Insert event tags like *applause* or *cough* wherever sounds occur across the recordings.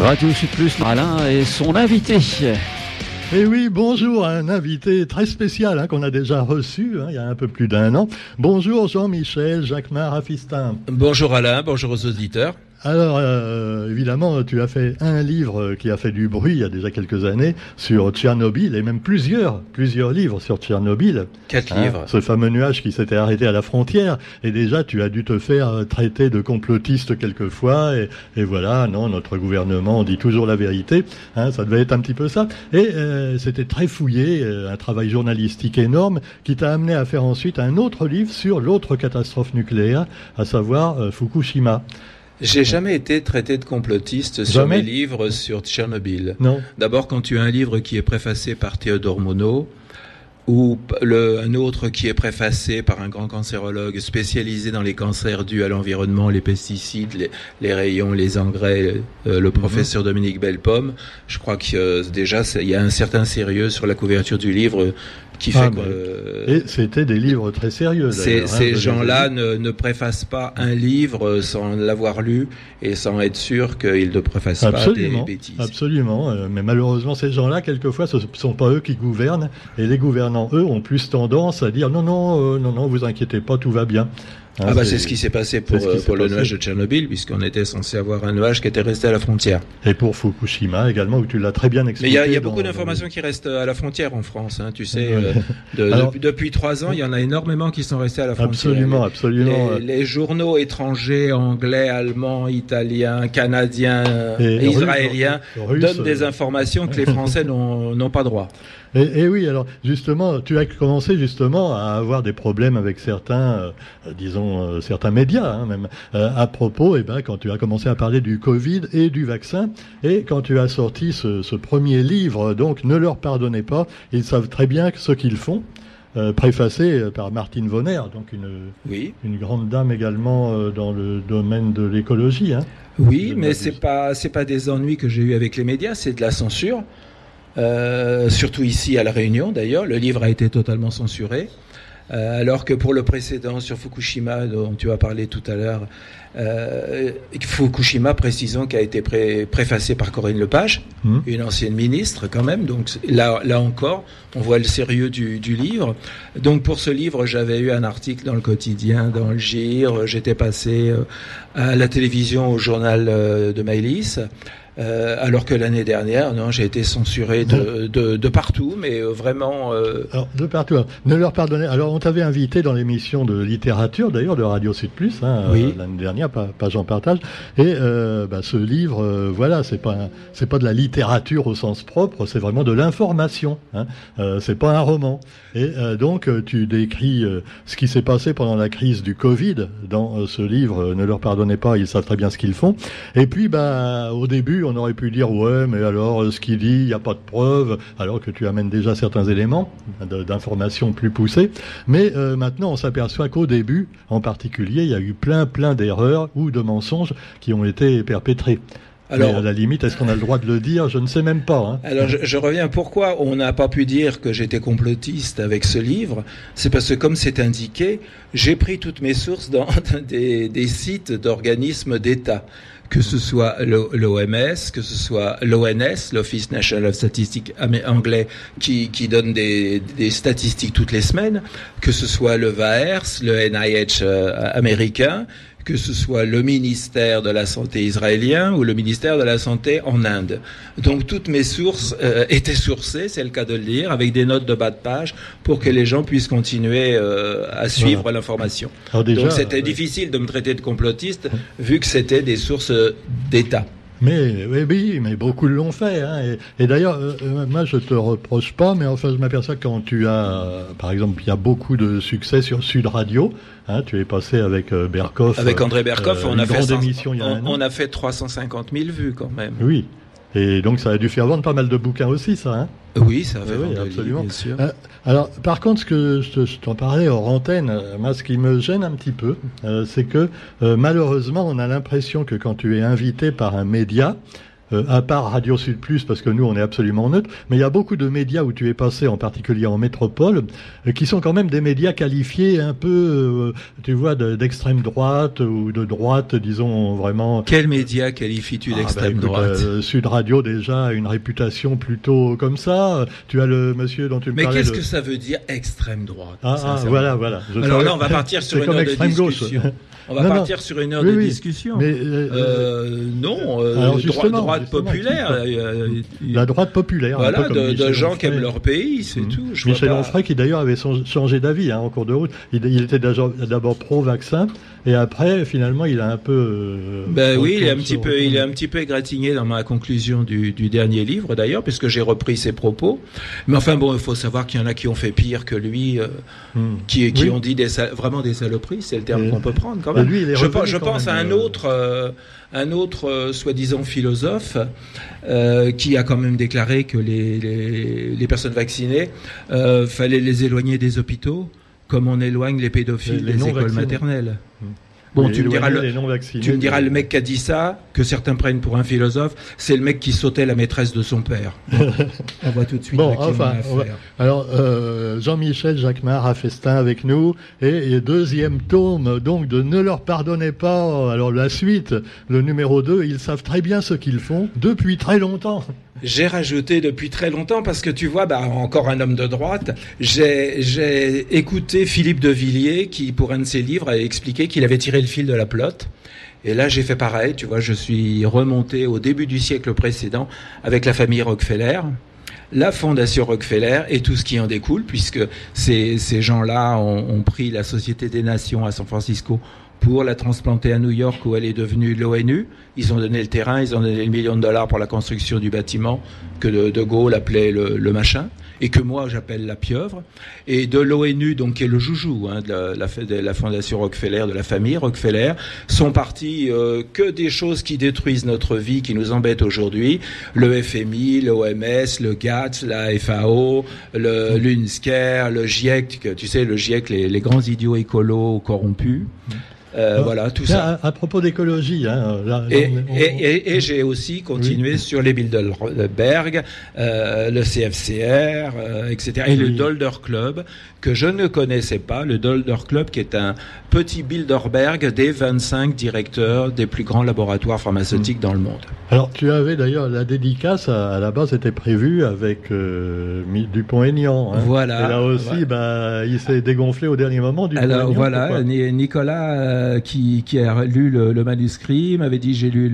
Radio Sud Plus, Alain et son invité. Et oui, bonjour, un invité très spécial hein, qu'on a déjà reçu hein, il y a un peu plus d'un an. Bonjour Jean-Michel Jacquemart Rafistin. Bonjour Alain, bonjour aux auditeurs. Alors, euh, évidemment, tu as fait un livre qui a fait du bruit il y a déjà quelques années sur Tchernobyl, et même plusieurs, plusieurs livres sur Tchernobyl. Quatre hein, livres. Ce fameux nuage qui s'était arrêté à la frontière. Et déjà, tu as dû te faire traiter de complotiste quelquefois. Et, et voilà, non, notre gouvernement dit toujours la vérité. Hein, ça devait être un petit peu ça. Et euh, c'était très fouillé, euh, un travail journalistique énorme qui t'a amené à faire ensuite un autre livre sur l'autre catastrophe nucléaire, à savoir Fukushima. J'ai jamais été traité de complotiste sur mes livres sur Tchernobyl. Non. D'abord, quand tu as un livre qui est préfacé par Théodore Monod, ou le, un autre qui est préfacé par un grand cancérologue spécialisé dans les cancers dus à l'environnement, les pesticides, les, rayons, les engrais, euh, le mhm. professeur Dominique Bellepomme. Je crois que euh, déjà il y a un certain sérieux sur la couverture du livre qui ah, fait que, et c'était des livres très sérieux. Ces, hein, ces gens-là ne, ne, préfacent pas un livre sans l'avoir lu et sans être sûr qu'ils ne préfacent pas des bêtises. Absolument, euh, mais malheureusement ces gens-là, quelquefois, ce ne sont pas eux qui gouvernent et les gouvernants, eux, ont plus tendance à dire non, non, euh, non, non, vous inquiétez pas, tout va bien. Hein, ah bah c'est ce qui s'est passé pour, euh, pour le nuage de Tchernobyl, puisqu'on était censé avoir un nuage qui était resté à la frontière. Et pour Fukushima également, où tu l'as très bien expliqué. Mais il y a, beaucoup d'informations qui restent à la frontière en France. Hein, tu sais, euh, depuis, trois ans, il y en a énormément qui sont restés à la frontière. Absolument, absolument. Les, journaux étrangers, anglais, allemands, italiens, canadiens, et israéliens, donnent des informations que les Français n'ont pas droit. Et, oui, alors justement, tu as commencé justement à avoir des problèmes avec certains, euh, disons, euh, certains médias, hein, même, euh, à propos, et eh ben, quand tu as commencé à parler du Covid et du vaccin, et quand tu as sorti ce, ce premier livre, donc ne leur pardonnez pas, ils savent très bien ce qu'ils font. préfacé par Martine Vonner, donc une, oui. une grande dame également dans le domaine de l'écologie. Hein, oui, mais c'est pas c'est pas des ennuis que j'ai eu avec les médias, c'est de la censure. Euh, surtout ici à La Réunion d'ailleurs. Le livre a été totalement censuré. Euh, alors que pour le précédent sur Fukushima, dont tu as parlé tout à l'heure, euh, Fukushima, précisons, qui a été préfacé par Corinne Lepage, mmh. une ancienne ministre quand même. Donc là, là encore, on voit le sérieux du, du livre. Donc pour ce livre, j'avais eu un article dans le quotidien, dans le GIR. J'étais passé à la télévision, au journal de Maïlis. Euh, alors que l'année dernière, non, j'ai été censuré de, de, de, partout, mais euh, vraiment. Euh... Alors, de partout. ne leur pardonnez. Alors, on t'avait invité dans l'émission de littérature, d'ailleurs, de Radio Sud Plus, hein, oui. l'année dernière, pas, pas Jean Partage. Et euh, bah, ce livre, euh, voilà, c'est pas c'est pas de la littérature au sens propre, c'est vraiment de l'information. Hein. c'est pas un roman. Et donc, tu décris ce qui s'est passé pendant la crise du Covid dans ce livre. ne leur pardonnez pas, ils savent très bien ce qu'ils font. Et puis, bah, au début on aurait pu dire ouais, mais alors euh, ce qu'il dit, il n'y a pas de preuves, alors que tu amènes déjà certains éléments d'informations plus poussées. Mais euh, maintenant, on s'aperçoit qu'au début, en particulier, il y a eu plein, plein d'erreurs ou de mensonges qui ont été perpétrés. Alors, à la limite, est-ce qu'on a le droit de le dire? Je ne sais même pas. Hein. Alors, je, je, reviens. Pourquoi on n'a pas pu dire que j'étais complotiste avec ce livre? C'est parce que, comme c'est indiqué, j'ai pris toutes mes sources dans *laughs* des, des sites d'organismes d'État que ce soit l'OMS, que ce soit l'ONS, l'Office National of Statistics anglais, qui, qui donne des, des, statistiques toutes les semaines, que ce soit le VAERS, le NIH euh, américain, que ce soit le ministère de la Santé israélien ou le ministère de la Santé en Inde. Donc toutes mes sources euh, étaient sourcées, c'est le cas de le dire, avec des notes de bas de page pour que les gens puissent continuer euh, à suivre l'information. Donc c'était difficile de me traiter de complotiste vu que c'était des sources d'État. Mais oui, mais beaucoup l'ont fait. Hein. Et, d'ailleurs, euh, moi, je te reproche pas, mais enfin, je m'aperçois quand tu as, par exemple, il y a beaucoup de succès sur Sud Radio. Hein, tu es passé avec euh, Berkoff. Avec André Berkoff, on, a fait émission, on, on, a fait 350 000 vues quand même. Oui. Et donc ça a dû faire vendre pas mal de bouquins aussi, ça. Hein oui, ça a fait vendre absolument. bien sûr. Euh, alors, par contre, ce que je t'en parlais hors antenne, euh, moi, ce qui me gêne un petit peu, euh, c'est que malheureusement, on a l'impression que quand tu es invité par un média, euh, à part Radio Sud Plus, parce que nous, on est absolument neutre, mais il y a beaucoup de médias où tu es passé, en particulier en métropole, euh, qui sont quand même des médias qualifiés un peu, tu vois, d'extrême droite ou de droite, disons vraiment. Quels médias qualifies-tu ah, bah, d'extrême droite? Sud Radio déjà a une réputation plutôt comme ça. Tu as le monsieur dont tu me Mais qu'est-ce que ça veut dire extrême droite? Ah, ah voilà, voilà. Alors là, on va partir sur une heure de discussion. On va partir sur une heure de discussion. Mais euh, euh, non, euh, droite, populaire. la droite populaire. Voilà, de, gens qui aiment leur pays, c'est mmh. tout. Michel Onfray, qui d'ailleurs avait changé d'avis hein, en cours de route. Il, était d'abord pro-vaccin, et après, finalement, il a un peu. ben oui, il est un petit peu, il est un petit peu égratigné dans ma conclusion du, dernier livre, d'ailleurs, puisque j'ai repris ses propos. Mais enfin, bon, il faut savoir qu'il y en a qui ont fait pire que lui, mmh. qui, qui ont dit des, vraiment des saloperies, c'est le terme qu'on peut prendre quand même je, pense à un autre, euh, un autre euh, soi-disant philosophe euh, qui a quand même déclaré que les, les, personnes vaccinées fallait les éloigner des hôpitaux, comme on éloigne les pédophiles des écoles maternelles. Bon, tu me, diras le, tu me diras le mec qui a dit ça, que certains prennent pour un philosophe, c'est le mec qui sautait la maîtresse de son père. *laughs* on voit tout de suite. Bon, enfin, alors euh, Jean-Michel Jacquemart a festin avec nous et, deuxième tome donc de Ne leur pardonnez pas. Alors la suite, le numéro 2, ils savent très bien ce qu'ils font depuis très longtemps. J'ai rajouté depuis très longtemps parce que tu vois, bah, encore un homme de droite. J'ai écouté Philippe de Villiers qui, pour un de ses livres, a expliqué qu'il avait tiré le fil de la plotte. Et là, j'ai fait pareil. Tu vois, je suis remonté au début du siècle précédent avec la famille Rockefeller la fondation Rockefeller et tout ce qui en découle, puisque ces, ces gens-là ont, ont, pris la Société des Nations à San Francisco pour la transplanter à New York où elle est devenue l'ONU. Ils ont donné le terrain, ils ont donné le million de dollars pour la construction du bâtiment que De, Gaulle appelait le, machin et que moi j'appelle la pieuvre. Et de l'ONU, donc qui est le joujou hein, de, la, fondation Rockefeller, de la famille Rockefeller, sont partis euh, que des choses qui détruisent notre vie, qui nous embêtent aujourd'hui. Le FMI, l'OMS, le GATT, la FAO, le l'UNSCARE, le GIEC, tu sais, le GIEC, les, les grands idiots écolos corrompus. Euh, ah. voilà, tout ça. À, propos d'écologie, hein, et, j'ai aussi continué sur les Bilderberg, euh, le CFCR, euh, etc. Et le Dolder Club, que je ne connaissais pas, le Dolder Club, qui est un petit Bilderberg des 25 directeurs des plus grands laboratoires pharmaceutiques mm. dans le monde. Alors, tu avais d'ailleurs la dédicace, à, la base, était prévue avec euh, Dupont-Aignan. Hein. Voilà. Et là aussi, bah, il s'est dégonflé au dernier moment. Alors voilà, Nicolas, euh, qui, qui, a lu le, manuscrit, m'avait dit j'ai lu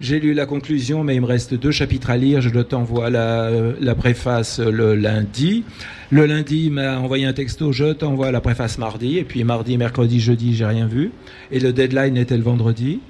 j'ai lu la conclusion, mais il me reste deux chapitres à lire. Je t'envoie la, la préface le lundi. Le lundi, il m'a envoyé un texto, je t'envoie la préface mardi. Et puis mardi, mercredi, jeudi, j'ai rien vu. Et le deadline était le vendredi.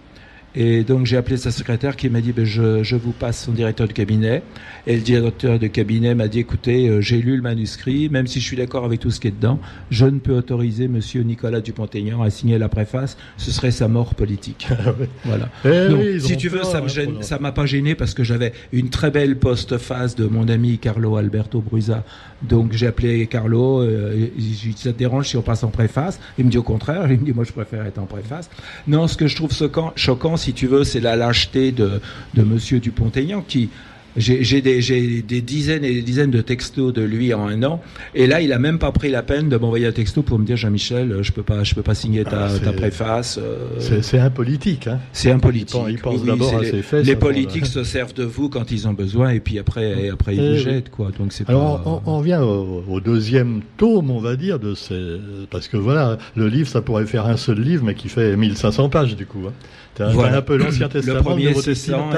Et donc j'ai appelé sa secrétaire qui m'a dit ben, je, je, vous passe son directeur de cabinet. Et le directeur de cabinet m'a dit écoutez, euh, j'ai lu le manuscrit, même si je suis d'accord avec tout ce qui est dedans, je ne peux autoriser Monsieur Nicolas Dupont-Aignan à signer la préface. Ce serait sa mort politique. *laughs* Ah voilà. Eh donc, si tu veux, ça me gêne, ça m'a pas gêné parce que j'avais une très belle post-phase de mon ami Carlo Alberto Brusa. Donc j'ai appelé Carlo. Euh, je lui dit ça te dérange si on passe en préface? Il me dit au contraire. Il me dit moi je préfère être en préface. Non, ce que je trouve choquant si tu veux, c'est la lâcheté de, de Monsieur Dupont-Aignan qui j'ai des, des, dizaines et des dizaines de textos de lui en un an, et là, il a même pas pris la peine de m'envoyer un texto pour me dire Jean-Michel, je peux pas, je peux pas signer ta, ah, ta préface. Euh. C'est un politique, hein. C'est un politique. Il pense, d'abord à ses fesses. Les politiques se servent de vous quand ils ont besoin, et puis après, et après ils vous jettent, quoi. Donc c'est. Alors, on, on, revient au, deuxième tome, on va dire, de ces, parce que voilà, le livre, ça pourrait faire un seul livre, mais qui fait 1500 pages du coup. Hein. Voilà. un peu l'Ancien Testament, le premier le, 100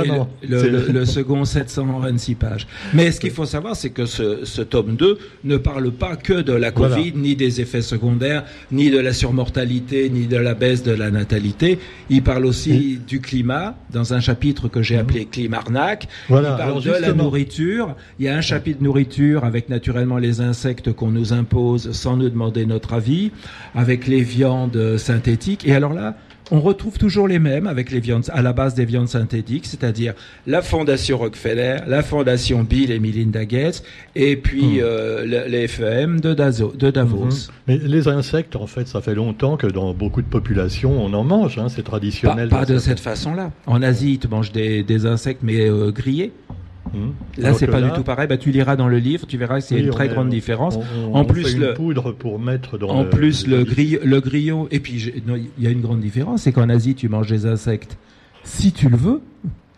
le, le, second 726 pages. Mais ce qu'il faut savoir, c'est que ce, ce, tome 2 ne parle pas que de la Covid, ni des effets secondaires, ni de la surmortalité, ni de la baisse de la natalité. Il parle aussi du climat, dans un chapitre que j'ai mhm. appelé Climarnac. Voilà. Il parle de la nourriture. Il y a un chapitre nourriture avec naturellement les insectes qu'on nous impose sans nous demander notre avis, avec les viandes synthétiques. Et alors là, on retrouve toujours les mêmes avec les viandes à la base des viandes synthétiques, c'est-à-dire la fondation Rockefeller, la fondation Bill et Melinda Gates, et puis Hmm. euh, le- les FEM de, Dazo- de Davos. Mhm. Mais les insectes, en fait, ça fait longtemps que dans beaucoup de populations, on en mange. Hein, c'est traditionnel. pas de cette façon-là. En Asie, ils te mangent des, des insectes, mais euh, grillés. Mhm. Là, c'est que pas là, du tout pareil. Bah, tu liras dans le livre, tu verras qu'il y a oui, une très est- grande différence. on- on- En on plus, fait une le- poudre pour mettre dans En le- plus, le, le- grill- le grillon. Et puis, il y a une grande différence, c'est qu'en Asie, tu manges des insectes si tu le veux.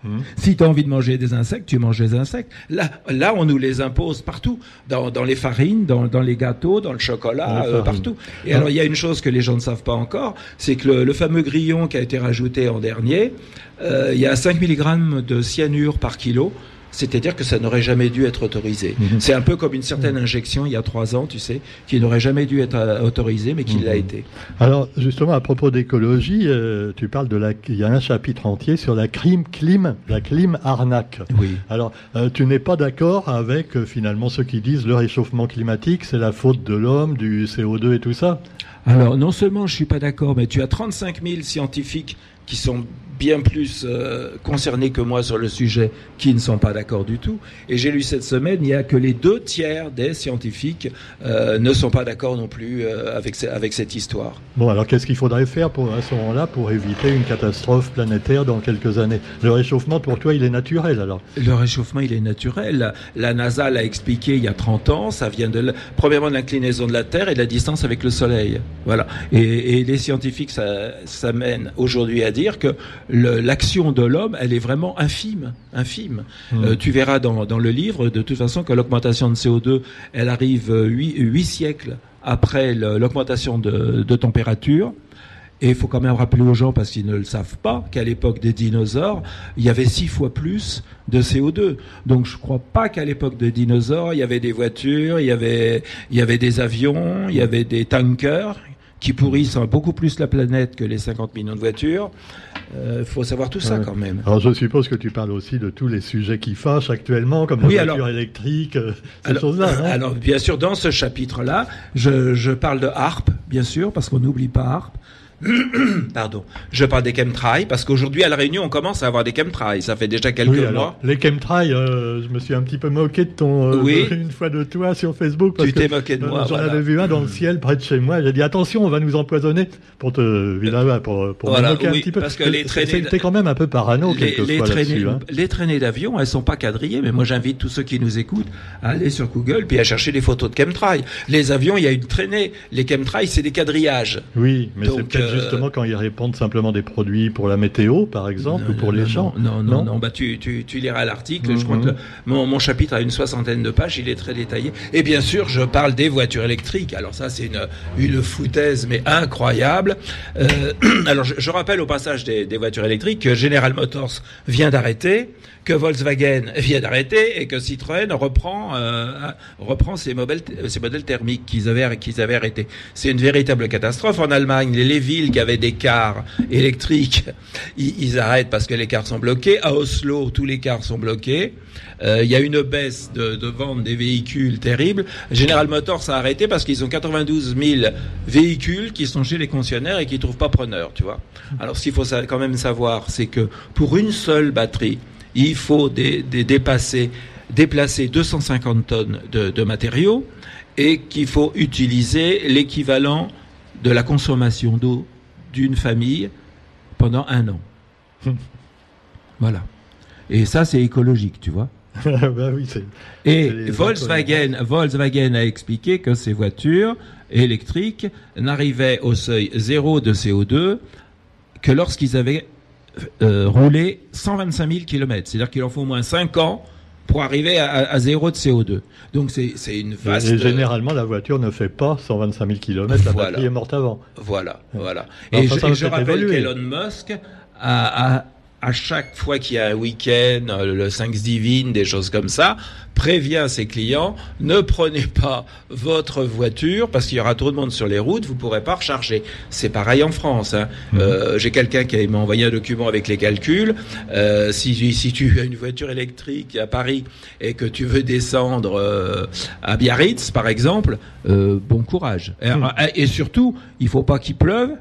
Mhm. Si tu as envie de manger des insectes, tu manges des insectes. Là, là, on nous les impose partout, dans, dans les farines, dans, dans les gâteaux, dans le chocolat, euh, partout. Et Ah. alors, il y a une chose que les gens ne savent pas encore, c'est que le, le fameux grillon qui a été rajouté en dernier, euh, il y a 5 mg de cyanure par kilo. C'est-à-dire que ça n'aurait jamais dû être autorisé. Mhm. C'est un peu comme une certaine injection il y a trois ans, tu sais, qui n'aurait jamais dû être euh, autorisée, mais qui Mhm. l'a été. Alors, justement, à propos d'écologie, euh, tu parles de la. Il y a un chapitre entier sur la crime clim, la clim arnaque. Oui. Alors, euh, tu n'es pas d'accord avec euh, finalement ceux qui disent le réchauffement climatique, c'est la faute de l'homme, du CO2 et tout ça? Alors, non seulement je suis pas d'accord, mais tu as 35 000 scientifiques qui sont bien plus euh, concernés que moi sur le sujet, qui ne sont pas d'accord du tout. Et j'ai lu cette semaine, il y a que les deux tiers des scientifiques euh, ne sont pas d'accord non plus euh, avec, ce- avec cette histoire. Bon, alors qu'est-ce qu'il faudrait faire pour, à ce moment-là pour éviter une catastrophe planétaire dans quelques années? Le réchauffement, pour toi, il est naturel alors? Le réchauffement, il est naturel. La, NASA l'a expliqué il y a 30 ans. Ça vient de, premièrement, de l'inclinaison de la Terre et de la distance avec le Soleil. Voilà. Et, et les scientifiques, ça, ça mène aujourd'hui à dire que l'action de l'homme, elle est vraiment infime, infime. Hmm. Euh, tu verras dans, dans le livre, de toute façon, que l'augmentation de CO2, elle arrive euh, huit, huit siècles après l'augmentation de, de température. Et il faut quand même rappeler aux gens, parce qu'ils ne le savent pas, qu'à l'époque des dinosaures, il y avait six fois plus de CO2. Donc je ne crois pas qu'à l'époque des dinosaures, il y avait des voitures, il y avait, il y avait des avions, il y avait des tankers qui pourrissent beaucoup plus la planète que les 50 millions de voitures. Il faut savoir tout ça quand même. Alors je suppose que tu parles aussi de tous les sujets qui fâchent actuellement, comme Oui, la alors- voiture électrique, euh, ces choses-là. alors, bien sûr, dans ce chapitre-là, je, je parle de HARP, bien sûr, parce qu'on n'oublie pas HARP. *coughs* Pardon. Je parle des chemtrails, parce qu'aujourd'hui, à La Réunion, on commence à avoir des chemtrails. Ça fait déjà quelques Oui, mois. les chemtrails, euh, je me suis un petit peu moqué de ton, euh, Oui. une fois de toi sur Facebook. Parce Tu t'es moqué de euh, moi, J'en voilà. avais vu un dans le ciel près de chez moi. J'ai dit attention, on va nous empoisonner pour te, évidemment, pour, pour Voilà, me moquer oui, un petit peu. parce que les traînées- T'es quand même un peu parano les, les traînées. Hein. les traînées d'avion, elles sont pas quadrillées, mais moi j'invite tous ceux qui nous écoutent à aller sur Google puis à chercher des photos de chemtrails. Les avions, il y a une traînée. Les chemtrails, c'est des quadrillages. Oui, mais c'est justement quand ils répandent simplement des produits pour la météo, par exemple, Non, ou pour non, les non, champs. Non, non, non. Bah, tu, tu, tu liras l'article. Je crois Mhm. que le- mon, mon chapitre a une soixantaine de pages. Il est très détaillé. Et bien sûr, je parle des voitures électriques. Alors ça, c'est une, une foutaise, mais incroyable. Euh, *clears throat* alors, je, je rappelle au passage des, des voitures électriques que General Motors vient d'arrêter, que Volkswagen vient d'arrêter et que Citroën reprend, euh, reprend ses, modèles, ses modèles thermiques qu'ils avaient, qu'ils avaient arrêtés. C'est une véritable catastrophe. En Allemagne, les, les villes qui avaient des cars électriques, ils, arrêtent parce que les cars sont bloqués. À Oslo, tous les cars sont bloqués. Euh, Il y a une baisse de, de vente des véhicules terrible. General Motors a arrêté parce qu'ils ont 92 000 véhicules qui sont chez les concessionnaires et qui trouvent pas preneur, tu vois. Alors, ce qu'il faut quand même savoir, c'est que pour une seule batterie, il faut dé- dé- dépasser, déplacer 250 tonnes de, de matériaux et qu'il faut utiliser l'équivalent de la consommation d'eau d'une famille pendant un an. *laughs* voilà. Et ça, c'est écologique, tu vois. *laughs* bah oui. Et Volkswagen, Volkswagen a expliqué que ces voitures électriques n'arrivaient au seuil zéro de CO2 que lorsqu'ils avaient euh, roulé 125 000 km. C'est-à-dire qu'il en faut au moins 5 ans pour arriver à, à- à zéro de CO2. Donc c'est une vaste... Et généralement, la voiture ne fait pas 125 000 km, la Voilà. batterie est morte avant. Voilà, voilà. Et enfin, je, et je rappelle qu'Elon Musk a, a- à chaque fois qu'il y a un week-end, euh, le Thanksgiving, des choses comme ça, prévient ses clients ne prenez pas votre voiture parce qu'il y aura trop de monde sur les routes, vous pourrez pas recharger. C'est pareil en France. Hein. Mhm. Euh, J'ai quelqu'un qui m'a envoyé un document avec les calculs. Euh, si, si tu as une voiture électrique à Paris et que tu veux descendre euh, à Biarritz, par exemple, euh, bon courage. Et, Mhm. et surtout, il faut pas qu'il pleuve.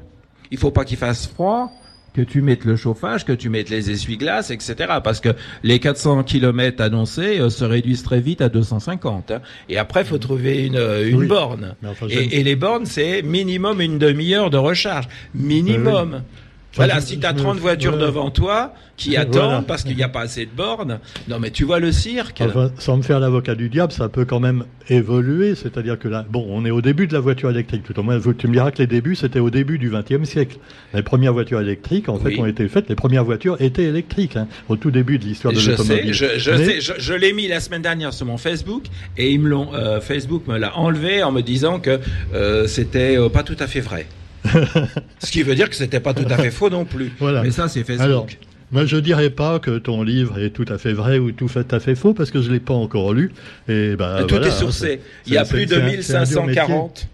Il faut pas qu'il fasse froid, que tu mettes le chauffage, que tu mettes les essuie-glaces, etc. Parce que les 400 km annoncés euh, se réduisent très vite à 250. hein. Et après, faut trouver une, euh, une Oui. borne. Enfin, Et, et les bornes, c'est minimum une demi-heure de recharge. Minimum. Voilà, Enfin, je- si tu as je me- 30 voitures ouais. devant toi qui Voilà. attendent parce qu'il n'y a pas assez de bornes, non mais tu vois le cirque. Enfin, sans me faire l'avocat du diable, ça peut quand même évoluer. C'est-à-dire que là, bon, on est au début de la voiture électrique. Tout au moins, tu me diras que les débuts, c'était au début du XXe siècle. Les premières voitures électriques, en Oui. fait, ont été faites. Les premières voitures étaient électriques, hein, au tout début de l'histoire de Je l'automobile. sais, je, je Mais- sais, je, je l'ai mis la semaine dernière sur mon Facebook et ils me l'ont, euh, Facebook me l'a enlevé en me disant que euh, c'était euh, pas tout à fait vrai. *laughs* Ce qui veut dire que c'était pas tout à fait faux non plus. *laughs* Voilà. Mais ça, c'est Facebook. Alors, moi, je dirais pas que ton livre est tout à fait vrai ou tout à fait faux parce que je l'ai pas encore lu. Et bah, tout voilà, est hein, sourcé. Il y a plus de c'est un- c'est un dur métier. 1540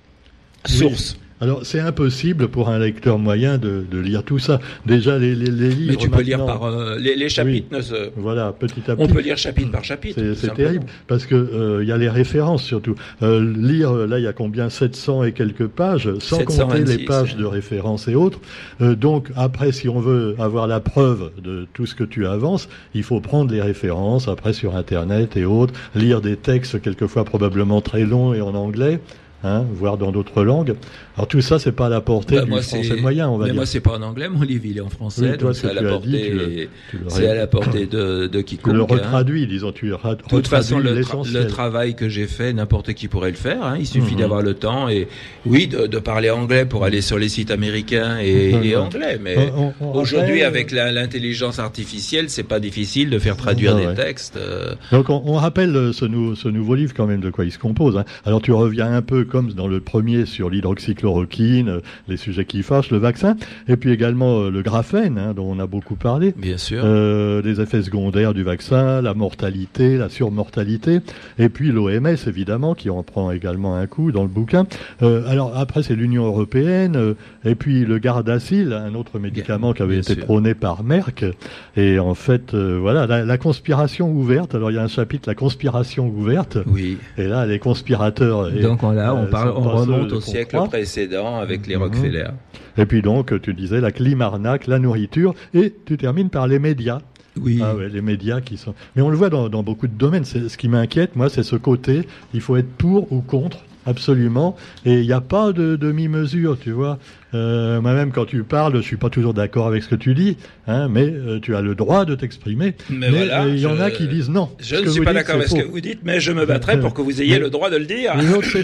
Oui. Alors, c'est impossible pour un lecteur moyen de, de lire tout ça. Déjà, les, les, les livres. Mais tu peux lire par euh, les, les chapitres. ne se- Voilà, petit à petit. On peut lire chapitre par chapitre. C'est terrible parce que euh, il y a les références surtout. Euh, lire euh, là il y a combien? 700 et quelques pages sans compter 726, les pages de références et autres. Euh, donc après si on veut avoir la preuve de tout ce que tu avances, il faut prendre les références après sur internet et autres, lire des textes quelquefois probablement très longs et en anglais. Hein, voire dans d'autres langues. Alors tout ça, c'est pas à la portée Bah, du moi, français moyen, on va mais dire. moi, c'est pas en anglais. Mon livre, il est en français. Oui, toi, donc ce c'est à la tu portée. tu tu C'est à la portée de, de *coughs* Tu quiconque. le hein. retraduis, disons, tu ra- De toute façon, retraduis le, tra- le travail que j'ai fait, n'importe qui pourrait le faire. hein. Il suffit Mhm. d'avoir le temps et oui, de, de parler anglais pour aller sur les sites américains et, *laughs* et anglais. Mais aujourd'hui, avec l'intelligence artificielle, c'est pas difficile de faire traduire Ah des ouais. textes. euh, Donc on, on rappelle euh, ce, nou- ce nouveau livre quand même de quoi il se compose. Alors tu reviens un peu comme dans le premier sur l'hydroxychloroquine, euh, les sujets qui fâchent, le vaccin, et puis également euh, le graphène hein, dont on a beaucoup parlé. bien sûr. Euh, les effets secondaires du vaccin, la mortalité, la surmortalité, et puis l'OMS évidemment qui en prend également un coup dans le bouquin. Euh, alors après c'est l'Union européenne, et puis le Gardasil, un autre médicament qui avait été sûr. prôné par Merck. Et en fait, euh, voilà, la, la conspiration ouverte. Alors il y a un chapitre, la conspiration ouverte, oui. et là les conspirateurs. et- Donc on, là, on, euh, parle, on remonte au siècle croit. précédent avec les Mhm. Rockefeller. Et puis donc tu disais la climarnaque, la nourriture, et tu termines par les médias. Oui. Ah ouais, les médias qui sont. Mais on le voit dans, dans beaucoup de domaines. C'est ce qui m'inquiète, moi, c'est ce côté. Il faut être pour ou contre, absolument. Et il n'y a pas de demi-mesure, tu vois. Euh, Moi-même, quand tu parles, je suis pas toujours d'accord avec ce que tu dis, hein, mais euh, tu as le droit de t'exprimer. Mais voilà, euh, il y en a qui disent non. Je ne suis pas d'accord avec ce que vous dites, mais je me battrai pour que vous ayez le droit de le dire.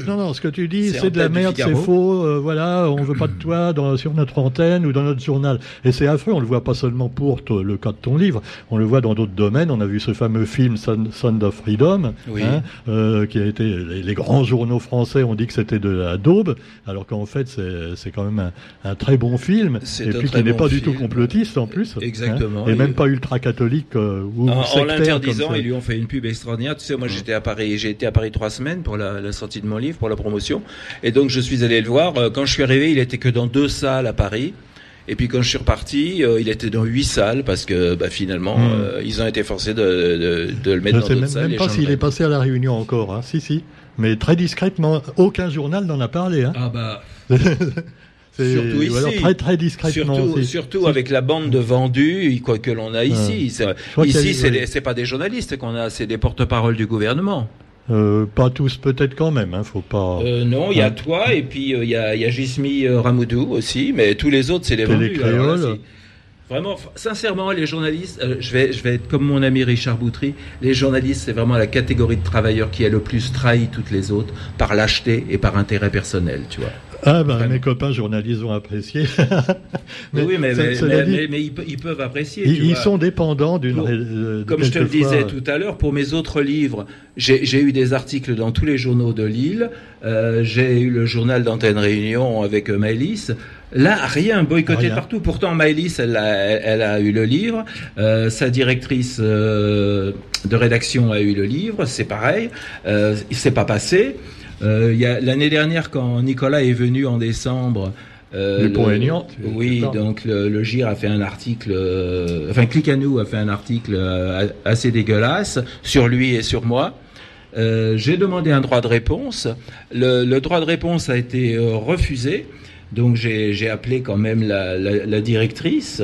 Non, non, ce que tu dis, C'est de la merde, c'est faux, euh, voilà, on veut pas de toi dans, sur notre antenne ou dans notre journal. Et c'est affreux, on le voit pas seulement pour le cas de ton livre, on le voit dans d'autres domaines. On a vu ce fameux film Sound of Freedom, Oui. hein, qui a été, les, les grands journaux français ont dit que c'était de la daube, alors qu'en fait c'est quand même un, un très bon film, et puis qui n'est bon pas du tout complotiste en plus. hein, Exactement. et Et- même pas ultra-catholique euh, ou En, en l'interdisant, ils lui ont fait une pub extraordinaire. Tu sais, moi, j'étais à Paris, j'ai été à Paris trois semaines pour la, la sortie de mon livre, pour la promotion. Et donc, je suis allé le voir. Euh, Quand je suis arrivé, il était que dans deux salles à Paris. Et puis quand je suis reparti, euh, il était dans huit salles parce que bah, finalement, Hmm. euh, ils ont été forcés de, de, de le mettre Je dans sais d'autres même, salles. même les pas gens s'il le est passé à la Réunion encore. Hein. Si, si. Mais très discrètement. Aucun journal n'en a parlé. Hein. Ah bah, *laughs* surtout ou ici. alors très très discrètement. surtout, surtout avec la bande de vendus, quoi que l'on a ici. Ici, c'est oui. pas des journalistes qu'on a, c'est des porte-parole du gouvernement. Euh, pas tous peut-être quand même. Hein. Faut pas. Euh, non, il y a Ouais. toi et puis euh, il y a, il y a Gismi Ramoudou aussi, mais tous les autres c'est des vendus. Alors là, Vraiment, sincèrement, les journalistes, je vais, je vais être comme mon ami Richard Boutry. Les journalistes, c'est vraiment la catégorie de travailleurs qui a le plus trahi toutes les autres par lâcheté et par intérêt personnel, tu vois. Ah ben mes copains journalistes ont apprécié. *laughs* Mais oui, mais, mais, ils, pe- ils peuvent apprécier. ils, tu ils vois. sont dépendants d'une. Euh, Comme je te le disais tout à l'heure, pour mes autres livres, j'ai eu des articles dans tous les journaux de Lille. Euh, j'ai eu le journal d'Antenne Réunion avec euh, Maëlys. Là, rien, boycotté Rien. partout. Pourtant, Maëlys, elle a, elle a eu le livre. Euh, sa directrice de rédaction a eu le livre. C'est pareil. Il s'est pas passé. Euh, il y a L'année dernière, quand Nicolas est venu en décembre... euh, Dupont-Aignan, tu- Oui, donc le, le GIR a fait un article, euh, enfin Clicanou a fait un article euh, assez dégueulasse sur lui et sur moi. J'ai demandé un droit de réponse. Le, le droit de réponse a été refusé. Donc j'ai appelé quand même la, la, la directrice,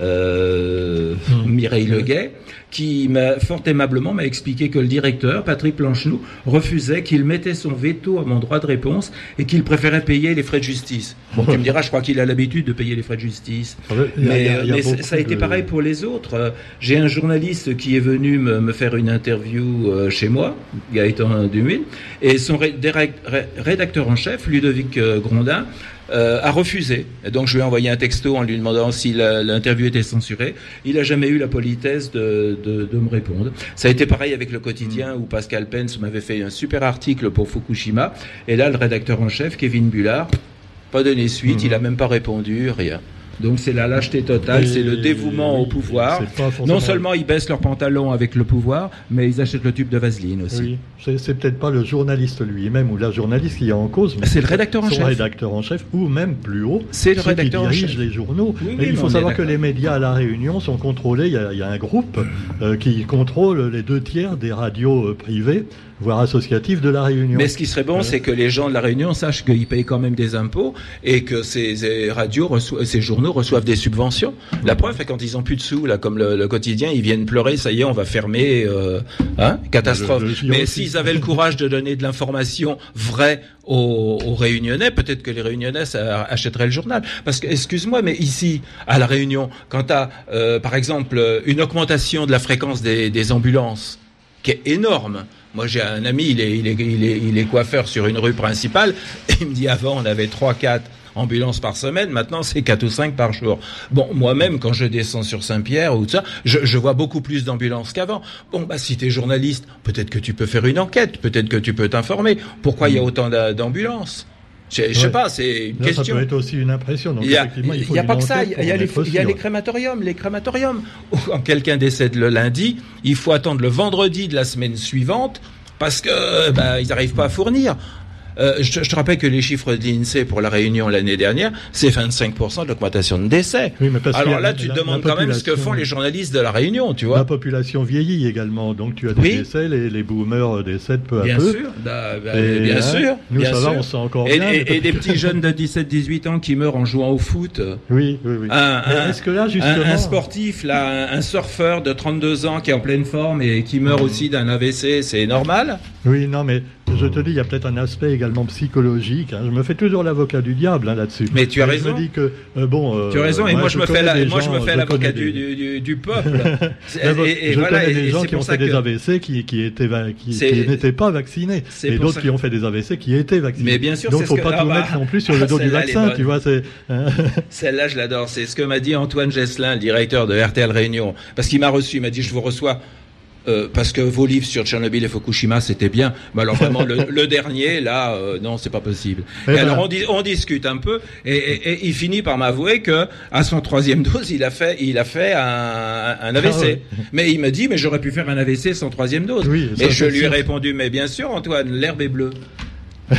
mmh. Mireille Leguet, qui m'a fort aimablement m'a expliqué que le directeur, Patrick Planchenoux, refusait qu'il mettait son veto à mon droit de réponse et qu'il préférait payer les frais de justice. Bon, tu me diras, je crois qu'il a l'habitude de payer les frais de justice. Ah mais, mais ça a été pareil pour les autres. J'ai un journaliste qui est venu me, me faire une interview euh, chez moi, Gaëtan Dumine, et son rédacteur en chef, Ludovic euh, Grondin, euh, a refusé. Et donc je lui ai envoyé un texto en lui demandant si l'interview était censurée. Il n'a jamais eu la politesse de, de, de, me répondre. Ça a été pareil avec le quotidien où Pascal Pence m'avait fait un super article pour Fukushima. Et là, le rédacteur en chef, Kevin Bullard, pas donné suite, il a même pas répondu, rien. Donc c'est la lâcheté totale, c'est le dévouement au pouvoir. Non seulement ils baissent leurs pantalons avec le pouvoir, mais ils achètent le tube de vaseline aussi. Oui. C'est peut-être pas le journaliste lui-même ou la journaliste qui est en cause, mais c'est le rédacteur en chef. rédacteur en chef ou même plus haut. C'est le rédacteur qui dirige en chef. les journaux. il faut savoir que les médias à la Réunion sont contrôlés. Il y a, il y a un groupe euh, qui contrôle les deux tiers des radios euh, privées voire associatives de la Réunion. Mais ce qui serait bon, c'est que les gens de la Réunion sachent qu'ils payent quand même des impôts et que ces radios, ces journaux reçoivent des subventions. La preuve, c'est quand ils ont plus de sous, là, comme le, quotidien, ils viennent pleurer, ça y est, on va fermer, euh, hein, catastrophe. Mais s'ils avaient le courage de donner de l'information vraie aux, aux, Réunionnais, peut-être que les Réunionnais achèteraient le journal. Parce que, excuse-moi, mais ici, à la Réunion, quand tu as, euh, par exemple, une augmentation de la fréquence des, des ambulances, qui est énorme, moi, j'ai un ami, il est, il, est, il, est, il est coiffeur sur une rue principale. Et *laughs* il me dit avant, on avait trois, quatre ambulances par semaine. Maintenant, c'est quatre ou cinq par jour. Bon, moi-même, quand je descends sur Saint-Pierre ou tout ça, je, je, vois beaucoup plus d'ambulances qu'avant. Bon, bah, si tu es journaliste, peut-être que tu peux faire une enquête, peut-être que tu peux t'informer. Pourquoi il y a autant d'ambulances? Je, je sais pas, c'est une question. Ça peut être aussi une impression. Donc il n'y a, a pas que ça. Il y a, les, il y a les crématoriums. Les crématoriums. Quand quelqu'un décède le lundi, il faut attendre le vendredi de la semaine suivante parce que bah, ils n'arrivent pas à fournir. Euh, je, je, te rappelle que les chiffres de l'INSEE pour la Réunion l'année dernière, c'est 25% de l'augmentation de décès. Oui, mais parce Alors là, tu te demandes quand même ce que font les journalistes de la Réunion, tu vois. La population vieillit également, donc tu as des oui. décès, les, les, boomers décèdent peu bien à peu. Sûr, bah, bah, et, bien hein, sûr, nous bien ça sûr. va, on sent encore et, bien. Et, et des petits jeunes de 17-18 ans qui meurent en jouant au foot. Oui, oui, oui. Un, un, Est-ce que là, justement... un, un sportif, là, un, un, surfeur de 32 ans qui est en pleine forme et qui meurt aussi d'un AVC, c'est normal? Oui, non, mais je te dis, il y a peut-être un aspect également psychologique. Hein. Je me fais toujours l'avocat du diable hein, là-dessus. Mais tu as Et raison. Je me dis que euh, bon. Euh, tu as raison. Et moi, je, me fais, la, moi gens, je me fais l'avocat des... du, du, du, *laughs* peuple. et, et, je voilà, connais des gens qui ont fait des AVC qui, qui étaient qui, qui n'étaient pas vaccinés, et d'autres qui ont fait des AVC qui étaient vaccinés. Mais bien sûr, donc faut que... pas ah, tout bah, mettre non plus sur le *laughs* dos du vaccin, tu vois. C'est. *laughs* Celle-là, je l'adore. C'est ce que m'a dit Antoine Gesselin, le directeur de RTL Réunion, parce qu'il m'a reçu. Il m'a dit, je vous reçois euh, parce que vos livres sur Tchernobyl et Fukushima, c'était bien. Mais alors vraiment, le, *laughs* le dernier, là, euh, non, c'est pas possible. Et, et alors, on, di on, discute un peu, et, et, et il finit par m'avouer que à son troisième dose, il a fait, il a fait un, un AVC. Ah ouais. Mais il me dit, mais j'aurais pu faire un AVC sans troisième dose. Oui, et je lui ai répondu, mais bien sûr, Antoine, l'herbe est bleue. *laughs*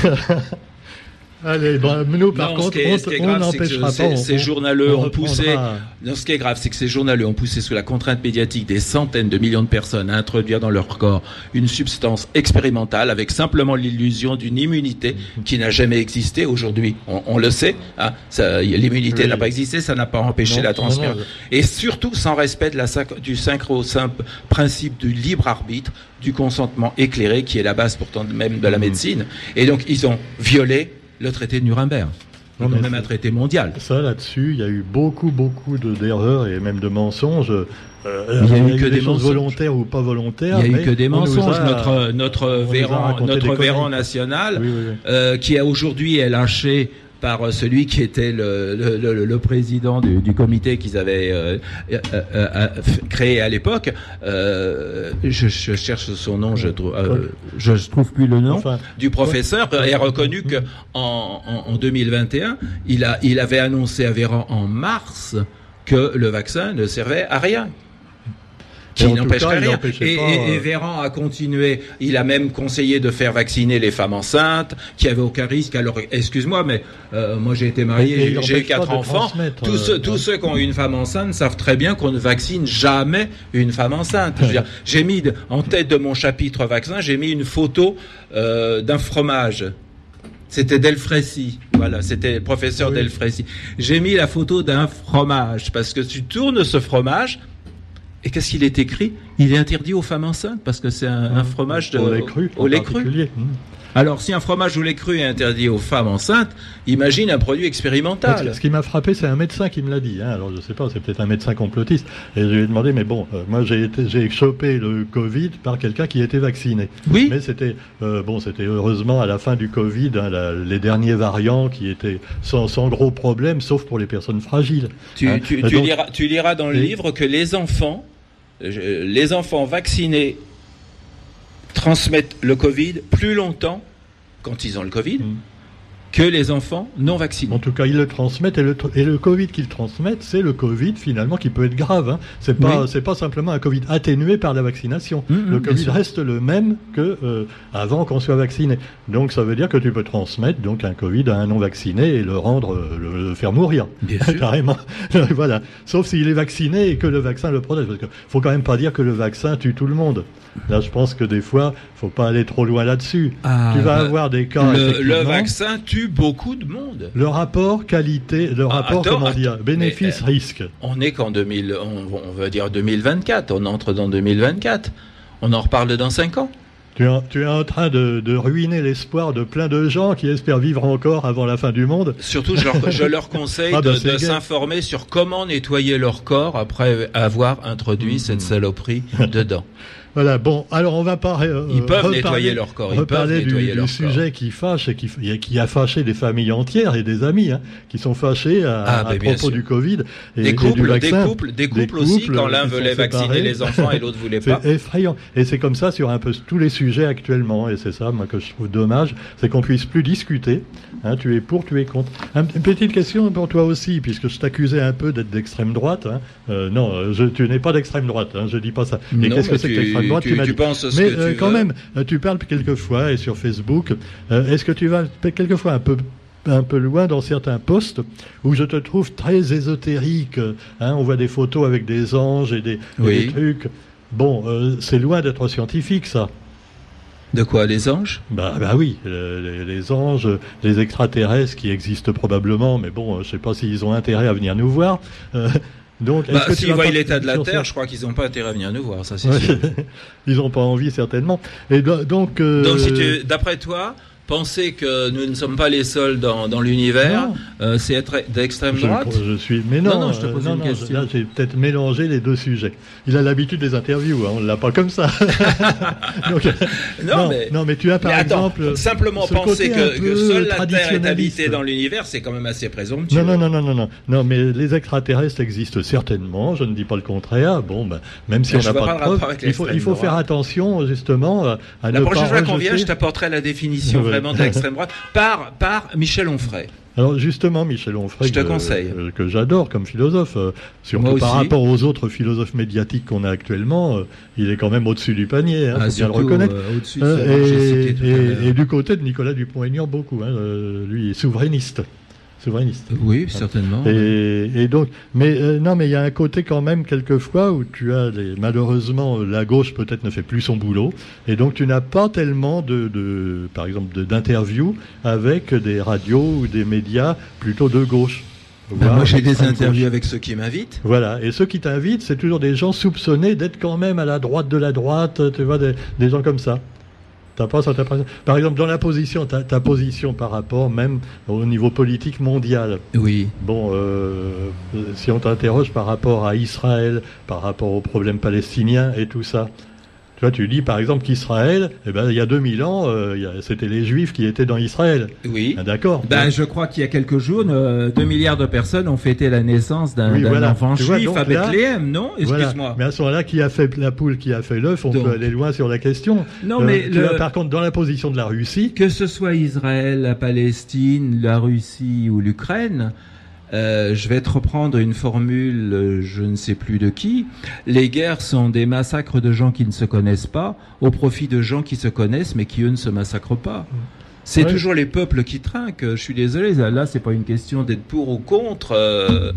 Allez, bon, nous, par non, contre, ce qui est, on n'empêchera pas. Ces journaleux on ont poussé. Non, ce qui est grave, c'est que ces journaleux ont poussé sous la contrainte médiatique des centaines de millions de personnes à introduire dans leur corps une substance expérimentale avec simplement l'illusion d'une immunité qui n'a jamais existé aujourd'hui. On, on, le sait. Hein, L'immunité oui. n'a pas existé, ça n'a pas empêché non, la transmission. Et surtout sans respect de la, du synchro simple principe du libre arbitre, du consentement éclairé, qui est la base pourtant même de la médecine. Et donc, ils ont violé le traité de Nuremberg. Non, quand même un traité mondial. Ça, là-dessus, il y a eu beaucoup, beaucoup d'erreurs et même de mensonges. Euh, il y a, eu que des, des choses volontaires ou pas volontaires. Il y a eu que des mensonges. A, notre notre Véran, notre Véran national, oui, oui, oui. Euh, qui a aujourd'hui est lâché par celui qui était le, le, le, le président du, du comité qu'ils avaient euh, euh, euh, créé à l'époque. Je, je, cherche son nom, je trouve, je trouve plus le nom enfin, du professeur. Ouais. est reconnu que en, en, en, 2021, il a, il avait annoncé à Véran en mars que le vaccin ne servait à rien, qui n'empêcherait rien. Et, pas, et, et, Véran a continué. Il a même conseillé de faire vacciner les femmes enceintes qui avaient aucun risque. Alors, excuse-moi, mais euh, moi j'ai été marié, j'ai eu quatre enfants. Tous, euh, ceux, tous ceux qui ont eu une femme enceinte savent très bien qu'on ne vaccine jamais une femme enceinte. J'ai mis en tête de mon chapitre vaccin, j'ai mis une photo euh, d'un fromage C'était Delfrécy. Voilà, c'était le professeur Oui. Delfrécy. J'ai mis la photo d'un fromage parce que tu tournes ce fromage et qu'est-ce qu'il est écrit? Il est interdit aux femmes enceintes parce que c'est un, un fromage de Au lait cru. Au lait cru. Mmh. Alors, si un fromage au lait cru est interdit aux femmes enceintes, imagine un produit expérimental. Ce qui m'a frappé, c'est un médecin qui me l'a dit. hein. Alors je sais pas, c'est peut-être un médecin complotiste. Et je lui ai demandé, mais bon, euh, moi j'ai chopé le Covid par quelqu'un qui était vacciné. Oui. Mais c'était euh, bon, c'était heureusement à la fin du Covid, hein, la- les derniers variants qui étaient sans, sans gros problème, sauf pour les personnes fragiles. Tu, Hein. tu- tu donc- liras, tu liras dans le Et- livre que les enfants, les enfants vaccinés transmettent le Covid plus longtemps quand ils ont le Covid Mm. Que les enfants non vaccinés. En tout cas, ils le transmettent et le, tr- et le Covid qu'ils transmettent, c'est le Covid finalement qui peut être grave. Hein. C'est pas, Oui. c'est pas simplement un Covid atténué par la vaccination. Mm, mm, le Covid reste le même que euh, avant qu'on soit vacciné. Donc ça veut dire que tu peux transmettre donc un Covid à un non vacciné et le rendre, euh, le, le faire mourir. Bien sûr. *laughs* Carrément. *laughs* voilà. Sauf s'il est vacciné et que le vaccin le protège. Parce que faut quand même pas dire que le vaccin tue tout le monde. Là, je pense que des fois, faut pas aller trop loin là-dessus. Ah, tu vas avoir des cas. le, le vaccin tue beaucoup de monde. Le rapport qualité, le Ah, rapport, attends, comment attends, dire, mais, bénéfice-risque. On est qu'en 2000, on, on va dire 2024, on entre dans 2024. On en reparle dans 5 ans. Tu es, en- tu es en train de, de ruiner l'espoir de plein de gens qui espèrent vivre encore avant la fin du monde. Surtout, je leur, je leur *laughs* conseille Ah, bah, de, s'informer sur comment nettoyer leur corps après avoir introduit Mhm. cette saloperie dedans. *laughs* Voilà, bon, alors on va pas euh, Ils peuvent reparler- nettoyer leur corps, ils peuvent reparler du, nettoyer du leur sujet qui fâche et qui, qui a fâché des familles entières et des amis hein, qui sont fâchés à, Ah, à propos sûr. du Covid et, Des et du couples, des vaccin. couples, des couples aussi, couples quand l'un voulait vacciner les enfants et l'autre voulait *laughs* pas. C'est effrayant. Et c'est comme ça sur un peu tous les sujets actuellement. Et c'est ça, moi, que je trouve dommage. C'est qu'on puisse plus discuter. Hein, tu es pour, tu es contre. Un- une petite question pour toi aussi, puisque je t'accusais un peu d'être d'extrême droite. hein. Euh, non, je, tu n'es pas d'extrême droite. Hein, je dis pas ça. Non, qu'est-ce que mais c'est que tu- droite tu- dit. penses Mais que euh, tu quand veux. même, euh, tu parles quelquefois et sur Facebook. euh, Est-ce que tu vas quelquefois un peu un peu loin dans certains posts où je te trouve très ésotérique. Hein, on voit des photos avec des anges et des, et Oui. des trucs. Bon, euh, c'est loin d'être scientifique, ça. De quoi, les anges? Bah, bah oui, euh, les, les anges, les extraterrestres qui existent probablement, mais bon, euh, je sais pas s'ils ont intérêt à venir nous voir. Donc, bah, S'ils voient l'état de la Terre, je crois qu'ils n'ont pas intérêt à venir nous voir, ça c'est Ouais. sûr. *laughs* Ils n'ont pas envie certainement. Et do- donc, euh, Donc, si d'après toi, penser que nous ne sommes pas les seuls dans, dans l'univers, euh, c'est être d'extrême droite je suis. Mais non, Non, non, je te euh, pose non, une non, question. Là, j'ai peut-être mélangé les deux sujets. Il a l'habitude des interviews, hein, on ne l'a pas comme ça. *laughs* Donc, Non, mais- non, mais tu as par attends, exemple. simplement penser que, que seule la Terre est habitée dans l'univers, c'est quand même assez présomptueux. Non, non, non, non, non, non, non, mais les extraterrestres existent certainement, je ne dis pas le contraire. Bon, ben, même si Mais on n'a pas de avec il faut, il faut l'extrême faire attention justement à, La ne prochaine pas fois qu'on vient, je t'apporterai la définition Ouais. Vraiment de l'extrême droite par, par Michel Onfray. Alors justement, Michel Onfray, Je te que- conseille. que j'adore comme philosophe, euh, surtout par rapport aux autres philosophes médiatiques qu'on a actuellement, euh, il est quand même au-dessus du panier, hein, Ah, faut bien le reconnaître. euh, Euh, et, du côté de Nicolas Dupont-Aignan, beaucoup. Hein, lui est souverainiste. Souverainiste. Oui, certainement. Et, et donc, mais euh, non, mais il y a un côté quand même quelquefois où tu as les, malheureusement la gauche peut-être ne fait plus son boulot, et donc tu n'as pas tellement de, de par exemple, de- d'interviews avec des radios ou des médias plutôt de gauche. Ben, moi, j'ai des interviews gauche. avec ceux qui m'invitent. Voilà, et ceux qui t'invitent, c'est toujours des gens soupçonnés d'être quand même à la droite de la droite, tu vois, des, des gens comme ça. Pas pas. Par exemple, dans la position, ta, ta position par rapport même au niveau politique mondial. Oui. Bon, euh, si on t'interroge par rapport à Israël, par rapport aux problèmes palestiniens et tout ça, tu vois, tu dis par exemple qu'Israël, eh ben, il y a 2000 ans, euh, c'était les Juifs qui étaient dans Israël. Oui. Ah, D'accord. Ben, je crois qu'il y a quelques jours, 2 milliards de personnes ont fêté la naissance d'un Oui, voilà. enfant Tu juif à Bethléem, non? Voilà. Excuse-moi. Mais à ce moment-là, qui a fait la poule, qui a fait l'œuf, on Donc. peut aller loin sur la question. Non, Euh, mais tu le- vois, par contre, dans la position de la Russie, Que ce soit Israël, la Palestine, la Russie ou l'Ukraine, euh, je vais te reprendre une formule, euh, je ne sais plus de qui. Les guerres sont des massacres de gens qui ne se connaissent pas, au profit de gens qui se connaissent mais qui eux ne se massacrent pas. C'est Ouais. toujours les peuples qui trinquent. Je suis désolé, là c'est pas une question d'être pour ou contre. Euh,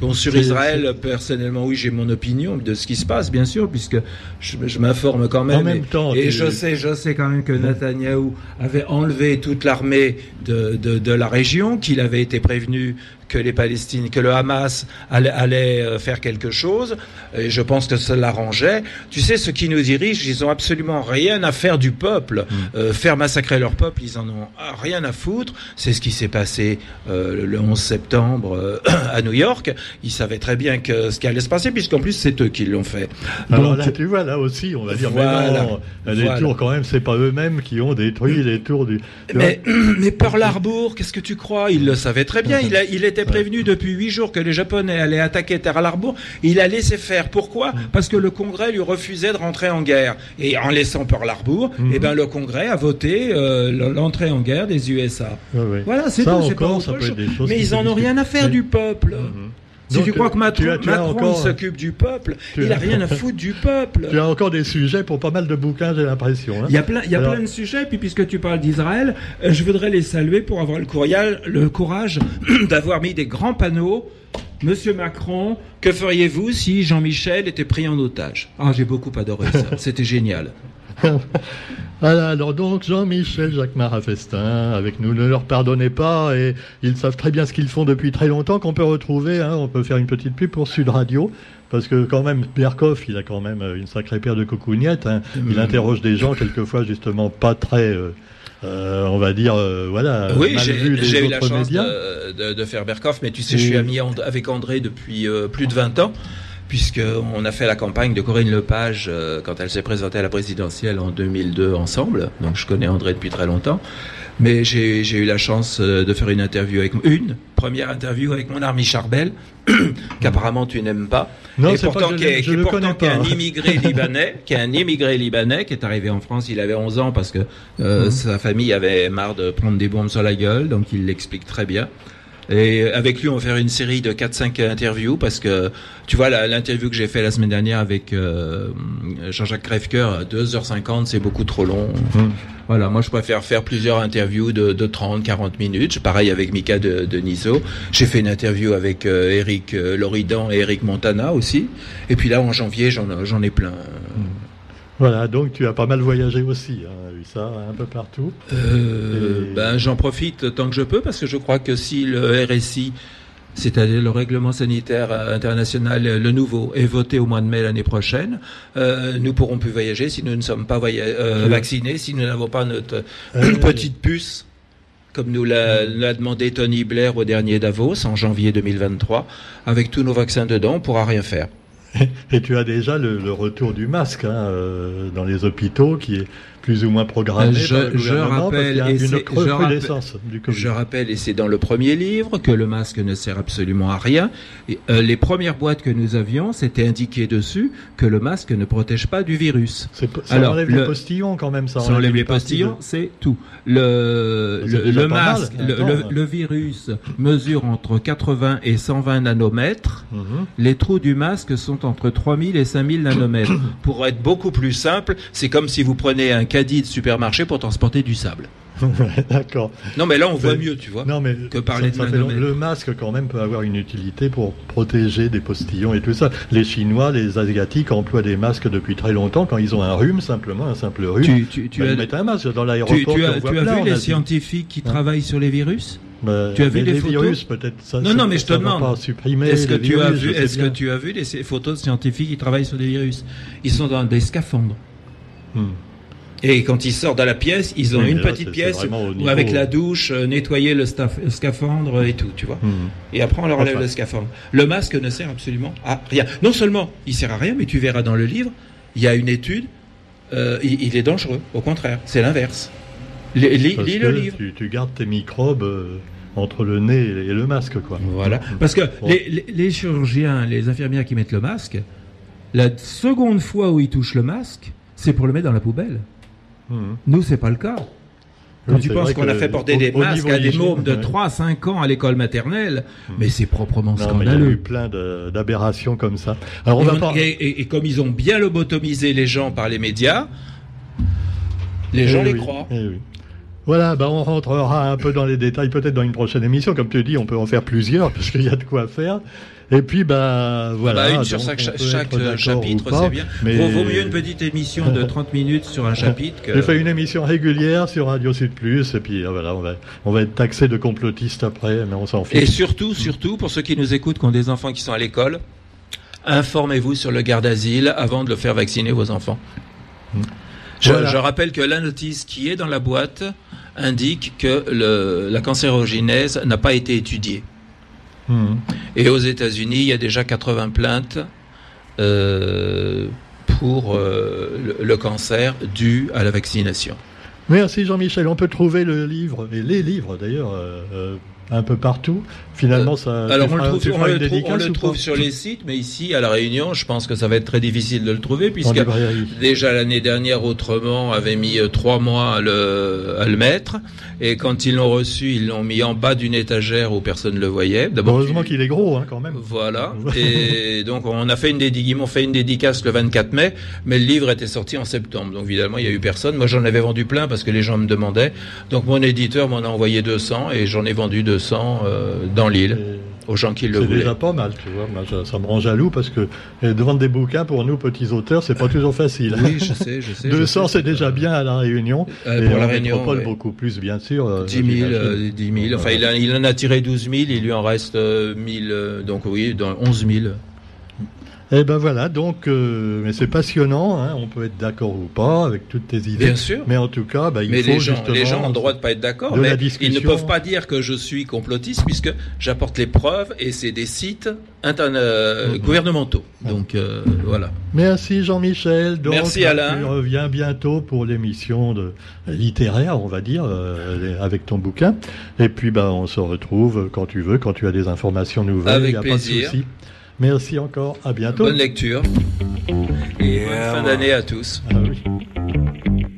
bon, sur Israël, personnellement, oui, j'ai mon opinion de ce qui se passe, bien sûr, puisque je, je m'informe quand même. En même et, temps, et tu- je sais, je sais quand même que Netanyahou avait enlevé toute l'armée de, de, de la région, qu'il avait été prévenu que les Palestiniens, que le Hamas allait, allait euh, faire quelque chose, et je pense que ça l'arrangeait. Tu sais, ceux qui nous dirigent, ils ont absolument rien à faire du peuple. Euh, faire massacrer leur peuple, ils en ont rien à foutre. C'est ce qui s'est passé euh, le 11 septembre euh, *clears throat* à New York. Ils savaient très bien que ce qui allait se passer, puisqu'en plus c'est eux qui l'ont fait. Alors Donc, là, tu vois, là aussi, on va dire, Voilà. mais non, les Voilà. tours, quand même, c'est pas eux-mêmes qui ont détruit les tours du. Mais, *clears throat* mais Pearl Harbor, qu'est-ce que tu crois? Il le savait très bien. Il, a, il était prévenu depuis huit jours que les Japonais allaient attaquer Pearl Harbor. Il a laissé faire. Pourquoi Parce que le Congrès lui refusait de rentrer en guerre. Et en laissant Pearl Harbor, Mhm. eh ben, le Congrès a voté euh, l'entrée en guerre des USA. Voilà, c'est tout. c'est encore, pas ça autre peut être chose. des choses Mais ils en ont rien à faire du peuple. Mhm. Si Donc, tu crois que Macron, tu as- tu as Macron, encore- il s'occupe du peuple, il as- a rien à foutre du peuple. Tu as encore des sujets pour pas mal de bouquins, j'ai l'impression. hein. Il y a plein, il y a Alors- plein de sujets. Puis puisque tu parles d'Israël, euh, je voudrais les saluer pour avoir le, courriel, le courage *clears throat* d'avoir mis des grands panneaux. Monsieur Macron, que feriez-vous si Jean-Michel était pris en otage? Ah, j'ai beaucoup adoré ça. *laughs* C'était génial. Voilà, alors donc Jean-Michel Jacquemart Festin avec nous, ne leur pardonnez pas et ils savent très bien ce qu'ils font depuis très longtemps qu'on peut retrouver, hein, on peut faire une petite pub pour Sud Radio parce que quand même Berkoff il a quand même euh, une sacrée paire de cocognettes, hein. il interroge des gens quelquefois justement pas très, euh, euh, on va dire, euh, voilà, Oui, j'ai eu la chance de, de, de faire Berkoff, mais tu sais, je suis ami avec André depuis plus de 20 ans, puisqu'on a fait la campagne de Corinne Lepage euh, quand elle s'est présentée à la présidentielle en 2002 ensemble. Donc je connais André depuis très longtemps. Mais j'ai eu la chance euh, de faire une interview avec une première interview avec mon ami Charbel, *coughs* qu'apparemment tu n'aimes pas, Non, et c'est pas pourtant je qui est, l'aime, je qui est le pourtant connais qui est un pas. *laughs* immigré libanais, qui est un immigré libanais, qui est arrivé en France, il avait 11 ans parce que euh, Mhm. sa famille avait marre de prendre des bombes sur la gueule, donc il l'explique très bien. Et avec lui, on va faire une série de 4-5 interviews parce que, tu vois, l'interview que j'ai fait la semaine dernière avec euh, Jean-Jacques Crèvecoeur, à 2h50, c'est beaucoup trop long. Hum. Voilà, moi je préfère faire plusieurs interviews de, de 30, 40 minutes. Pareil avec Mika de, de Niso. J'ai fait une interview avec euh, Eric euh, Loridan et Eric Montana aussi. Et puis là, en janvier, j'en j'en ai plein. Voilà, donc tu as pas mal voyagé aussi, hein, vu ça, un peu partout. Euh, Et- ben, j'en profite tant que je peux parce que je crois que si le RSI, c'est-à-dire le règlement sanitaire international, le nouveau, est voté au mois de mai l'année prochaine, euh, nous pourrons plus voyager si nous ne sommes pas euh, vaccinés, si nous n'avons pas notre *coughs* petite puce. Comme nous l'a l'a demandé Tony Blair au dernier Davos en janvier 2023, avec tous nos vaccins dedans, on pourra rien faire. Et tu as déjà le, le retour du masque hein, euh, dans les hôpitaux qui est plus ou moins programmé Je- par le je gouvernement parce qu'il y a rappelle, et une c'est- je recrudescence du Covid. Je rappelle, et c'est dans le premier livre, que le masque ne sert absolument à rien. Et, euh, les premières boîtes que nous avions, c'était indiqué dessus que le masque ne protège pas du virus. Ça Alors, enlève le- les postillons quand même. Ça, Ça enlève les postillons, c'est tout. Le, mal, masque, le, attends. le- le virus mesure entre 80 et 120 nanomètres. Mhm. Les trous du masque sont entre 3000 et 5000 nanomètres. *coughs* Pour être beaucoup plus simple, c'est comme si vous prenez un caddie de supermarché pour transporter du sable. *laughs* D'accord. Non, mais là, on voit mieux, tu vois. Non, mais Que parler de le masque quand même peut avoir une utilité pour protéger des postillons et tout ça. Les Chinois, les Asiatiques emploient des masques depuis très longtemps. Quand ils ont un rhume, simplement un simple rhume, Tu, tu, tu bah, as, ils mettent un masque dans l'aéroport. tu as, qu'on voit tu as plein vu les scientifiques qui Hein travaillent sur les virus Bah, Tu as vu les les photos virus, peut-être ça. Non, non, mais je te demande. Est-ce que tu as vu, je sais est-ce que bien. tu as vu les photos de scientifiques qui travaillent sur les virus? Ils sont dans des scaphandres. Hmm. Et quand ils sortent de la pièce, ils ont Oui, une là, petite pièce où avec la douche, euh, nettoyer le, scaphandre et tout, tu vois. Hmm. Et après, on leur enlève Enfin. le scaphandre. Le masque ne sert absolument à rien. Non seulement il sert à rien, mais tu verras dans le livre, il y a une étude, euh, il, il est dangereux. Au contraire, c'est l'inverse. Lis, le livre. Tu, tu gardes tes microbes euh, entre le nez et le masque, quoi. Voilà. Parce que les- les chirurgiens, les infirmières qui mettent le masque, la seconde fois où ils touchent le masque, c'est pour le mettre dans la poubelle. Hmm. Nous, c'est pas le cas. Oui, Quand tu penses qu'on a fait porter des masques à des mômes de ouais. 3 à 5 ans à l'école maternelle, mais c'est proprement Non, mais il y a eu scandaleux. plein de- d'aberrations comme ça. Alors on Et, va on- pas. et- et- et comme ils ont bien lobotomisé les gens par les médias, les gens Eh les oui, croient. eh oui. Voilà, bah on rentrera un peu dans les détails peut-être dans une prochaine émission. Comme tu dis, on peut en faire plusieurs *laughs* parce qu'il y a de quoi faire. Et puis, bah, voilà. Bah, une sur chaque, chaque chapitre, c'est bien. Mais... Vaut, mieux une petite émission de 30 *laughs* minutes sur un chapitre que... J'ai fait une émission régulière sur Radio Sud Plus, et puis, euh, voilà, on va, on va être taxé de complotiste après, mais on s'en fiche. Et surtout, surtout, pour ceux qui nous écoutent, qui ont des enfants qui sont à l'école, informez-vous sur le garde asile avant de le faire vacciner vos enfants. Hmm. Je, je, rappelle que la notice qui est dans la boîte indique que le, la cancérogénèse n'a pas été étudiée. Hmm. Et aux États-Unis, il y a déjà 80 plaintes euh, pour euh, le, le, cancer dû à la vaccination. Merci Jean-Michel. On peut trouver le livre, et les livres d'ailleurs, euh un peu partout. Finalement, ça. Alors on le trouve, on le trouve, on le trouve sur les sites, mais ici à la Réunion, je pense que ça va être très difficile de le trouver puisque déjà l'année dernière, autrement avait mis euh, trois mois à le, à le mettre, et quand ils l'ont reçu, ils l'ont mis en bas d'une étagère où personne ne le voyait. Heureusement qu'il est gros, hein, quand même. Voilà. *laughs* et donc on a fait une dédicace, on fait une dédicace le 24 mai, mais le livre était sorti en septembre, donc évidemment il y a eu personne. Moi j'en avais vendu plein parce que les gens me demandaient. Donc mon éditeur m'en a envoyé 200 et j'en ai vendu 200 euh, dans l'île aux gens qui le voulaient. C'est déjà pas mal, tu vois. Moi, ça, me rend jaloux parce que euh, de vendre des bouquins pour nous petits auteurs, c'est pas toujours facile. Oui, je sais, je sais. *laughs* 200, c'est déjà bien à la Réunion. Euh, pour la Réunion, métropole, beaucoup plus, bien sûr. 10 000, 10 000. Enfin, il, il, en a tiré 12 000, il lui en reste 1000, donc oui, dans 11 000. Eh ben voilà, donc euh, mais c'est passionnant. Hein, on peut être d'accord ou pas avec toutes tes idées. Bien sûr. Mais en tout cas, bah, il mais faut les gens, justement les gens ont le droit de pas être d'accord. Mais ils ne peuvent pas dire que je suis complotiste puisque j'apporte les preuves et c'est des sites euh, mm-hmm. gouvernementaux. Donc euh, voilà. Merci Jean-Michel. Merci Alain. Tu reviens bientôt pour l'émission de littéraire, on va dire, avec ton bouquin. Et puis bah on se retrouve quand tu veux, quand tu as des informations nouvelles. Avec y a plaisir. Pas de souci. Merci encore, à bientôt. Bonne lecture et bonne fin d'année à tous. Ah